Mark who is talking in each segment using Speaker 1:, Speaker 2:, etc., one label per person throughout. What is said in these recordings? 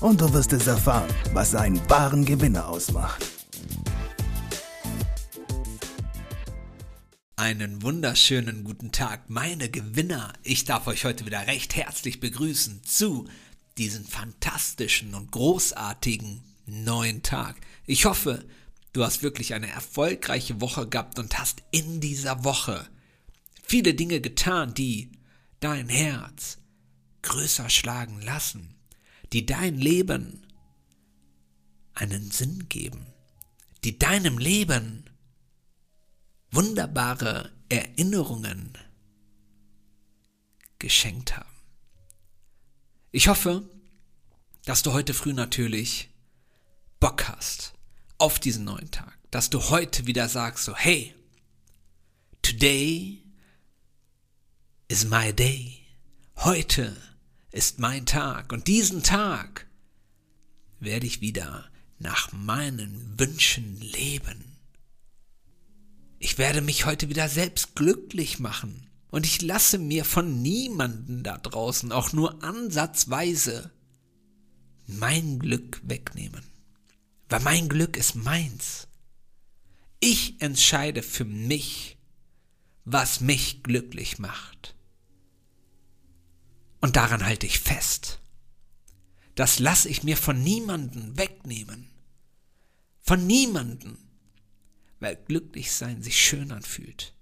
Speaker 1: und du wirst es erfahren, was einen wahren Gewinner ausmacht.
Speaker 2: Einen wunderschönen guten Tag, meine Gewinner. Ich darf euch heute wieder recht herzlich begrüßen zu diesem fantastischen und großartigen neuen Tag. Ich hoffe, du hast wirklich eine erfolgreiche Woche gehabt und hast in dieser Woche viele Dinge getan, die dein Herz größer schlagen lassen die dein Leben einen Sinn geben, die deinem Leben wunderbare Erinnerungen geschenkt haben. Ich hoffe, dass du heute früh natürlich Bock hast auf diesen neuen Tag, dass du heute wieder sagst so, hey, today is my day. Heute ist mein Tag und diesen Tag werde ich wieder nach meinen Wünschen leben. Ich werde mich heute wieder selbst glücklich machen und ich lasse mir von niemanden da draußen auch nur ansatzweise mein Glück wegnehmen. Weil mein Glück ist meins. Ich entscheide für mich, was mich glücklich macht. Und daran halte ich fest. Das lasse ich mir von niemanden wegnehmen. Von niemanden. Weil glücklich sein sich schön anfühlt.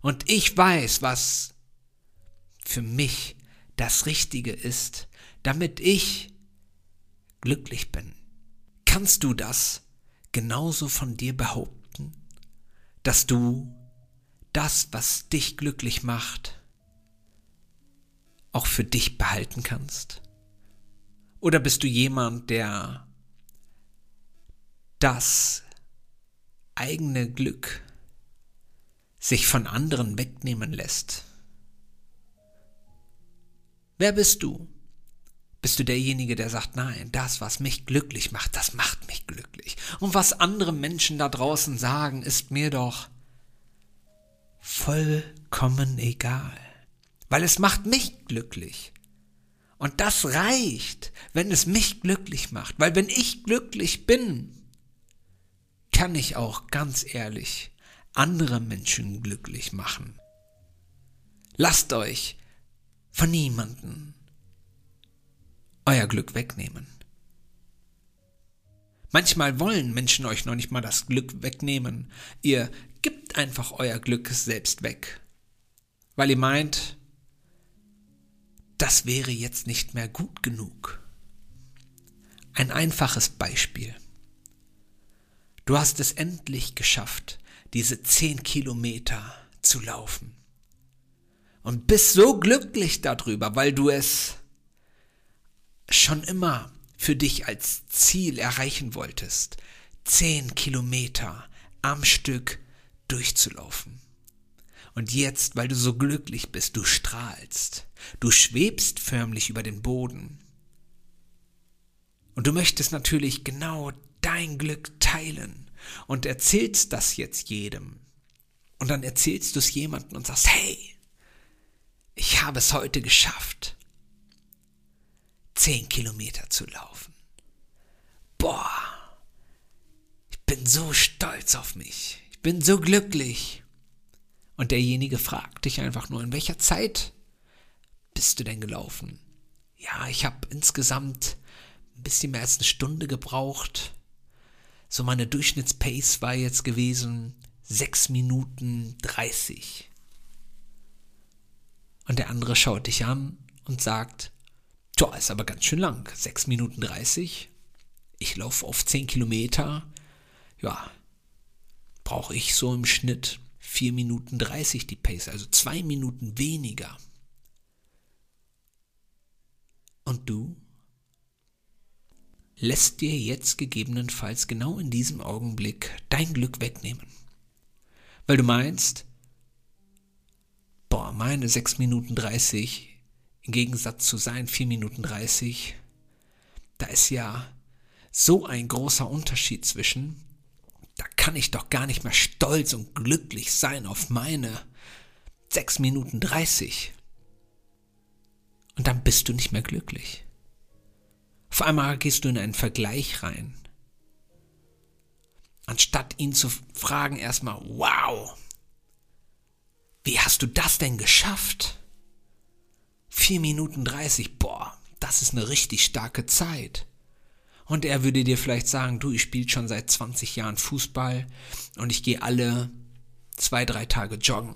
Speaker 2: Und ich weiß, was für mich das Richtige ist, damit ich glücklich bin. Kannst du das genauso von dir behaupten, dass du das, was dich glücklich macht, auch für dich behalten kannst? Oder bist du jemand, der das eigene Glück sich von anderen wegnehmen lässt? Wer bist du? Bist du derjenige, der sagt, nein, das, was mich glücklich macht, das macht mich glücklich. Und was andere Menschen da draußen sagen, ist mir doch vollkommen egal weil es macht mich glücklich. Und das reicht, wenn es mich glücklich macht, weil wenn ich glücklich bin, kann ich auch ganz ehrlich andere Menschen glücklich machen. Lasst euch von niemanden euer Glück wegnehmen. Manchmal wollen Menschen euch noch nicht mal das Glück wegnehmen. Ihr gebt einfach euer Glück selbst weg, weil ihr meint, das wäre jetzt nicht mehr gut genug. Ein einfaches Beispiel. Du hast es endlich geschafft, diese zehn Kilometer zu laufen. Und bist so glücklich darüber, weil du es schon immer für dich als Ziel erreichen wolltest, zehn Kilometer am Stück durchzulaufen. Und jetzt, weil du so glücklich bist, du strahlst. Du schwebst förmlich über den Boden. Und du möchtest natürlich genau dein Glück teilen und erzählst das jetzt jedem. Und dann erzählst du es jemandem und sagst, hey, ich habe es heute geschafft, zehn Kilometer zu laufen. Boah, ich bin so stolz auf mich. Ich bin so glücklich. Und derjenige fragt dich einfach nur, in welcher Zeit bist du denn gelaufen? Ja, ich habe insgesamt ein bisschen mehr als eine Stunde gebraucht. So meine Durchschnittspace war jetzt gewesen 6 Minuten 30. Und der andere schaut dich an und sagt, Tja, ist aber ganz schön lang. 6 Minuten 30. Ich laufe auf 10 Kilometer. Ja, brauche ich so im Schnitt 4 Minuten 30 die Pace, also 2 Minuten weniger. Und du? lässt dir jetzt gegebenenfalls genau in diesem Augenblick dein Glück wegnehmen. Weil du meinst, boah, meine 6 Minuten 30 im Gegensatz zu seinen 4 Minuten 30, da ist ja so ein großer Unterschied zwischen, kann ich doch gar nicht mehr stolz und glücklich sein auf meine 6 Minuten 30. Und dann bist du nicht mehr glücklich. Auf einmal gehst du in einen Vergleich rein. Anstatt ihn zu fragen erstmal, wow, wie hast du das denn geschafft? 4 Minuten 30, boah, das ist eine richtig starke Zeit. Und er würde dir vielleicht sagen, du, ich spiele schon seit 20 Jahren Fußball und ich gehe alle zwei, drei Tage joggen.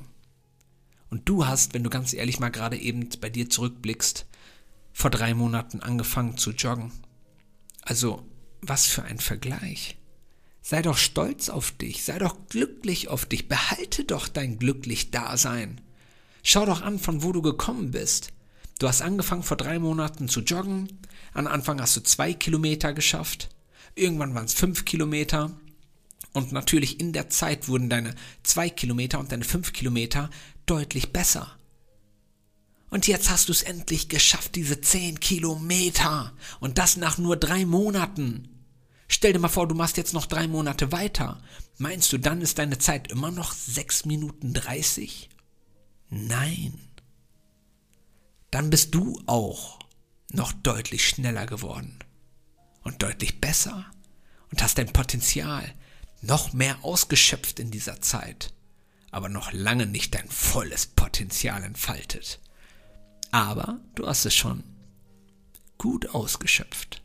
Speaker 2: Und du hast, wenn du ganz ehrlich mal gerade eben bei dir zurückblickst, vor drei Monaten angefangen zu joggen. Also, was für ein Vergleich. Sei doch stolz auf dich, sei doch glücklich auf dich, behalte doch dein glücklich Dasein. Schau doch an, von wo du gekommen bist. Du hast angefangen vor drei Monaten zu joggen, am Anfang hast du zwei Kilometer geschafft, irgendwann waren es fünf Kilometer und natürlich in der Zeit wurden deine zwei Kilometer und deine fünf Kilometer deutlich besser. Und jetzt hast du es endlich geschafft, diese zehn Kilometer. Und das nach nur drei Monaten. Stell dir mal vor, du machst jetzt noch drei Monate weiter. Meinst du, dann ist deine Zeit immer noch sechs Minuten dreißig? Nein. Dann bist du auch noch deutlich schneller geworden. Und deutlich besser. Und hast dein Potenzial noch mehr ausgeschöpft in dieser Zeit. Aber noch lange nicht dein volles Potenzial entfaltet aber du hast es schon gut ausgeschöpft.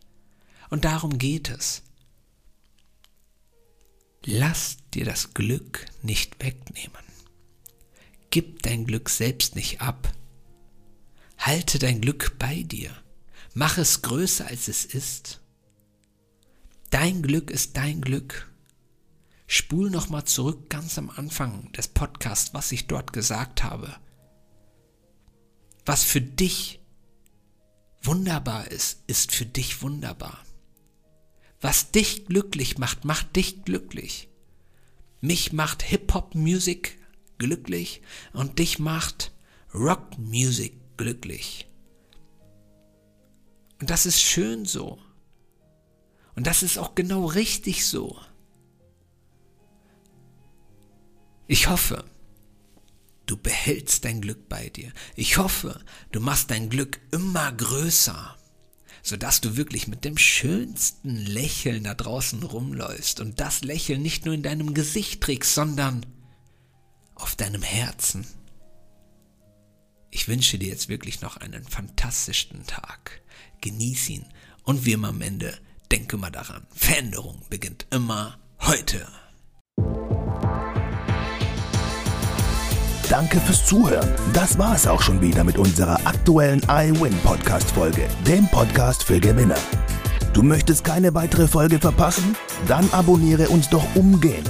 Speaker 2: Und darum geht es. Lass dir das Glück nicht wegnehmen. Gib dein Glück selbst nicht ab. Halte dein Glück bei dir. Mach es größer, als es ist. Dein Glück ist dein Glück. Spul nochmal zurück ganz am Anfang des Podcasts, was ich dort gesagt habe was für dich wunderbar ist, ist für dich wunderbar. Was dich glücklich macht, macht dich glücklich. Mich macht Hip-Hop-Musik glücklich und dich macht Rock-Musik glücklich. Und das ist schön so. Und das ist auch genau richtig so. Ich hoffe, Du behältst dein Glück bei dir. Ich hoffe, du machst dein Glück immer größer, sodass du wirklich mit dem schönsten Lächeln da draußen rumläufst und das Lächeln nicht nur in deinem Gesicht trägst, sondern auf deinem Herzen. Ich wünsche dir jetzt wirklich noch einen fantastischen Tag. Genieß ihn und wie immer am Ende, denke mal daran, Veränderung beginnt immer heute.
Speaker 1: Danke fürs Zuhören. Das war es auch schon wieder mit unserer aktuellen iWin Podcast Folge, dem Podcast für Gewinner. Du möchtest keine weitere Folge verpassen? Dann abonniere uns doch umgehend.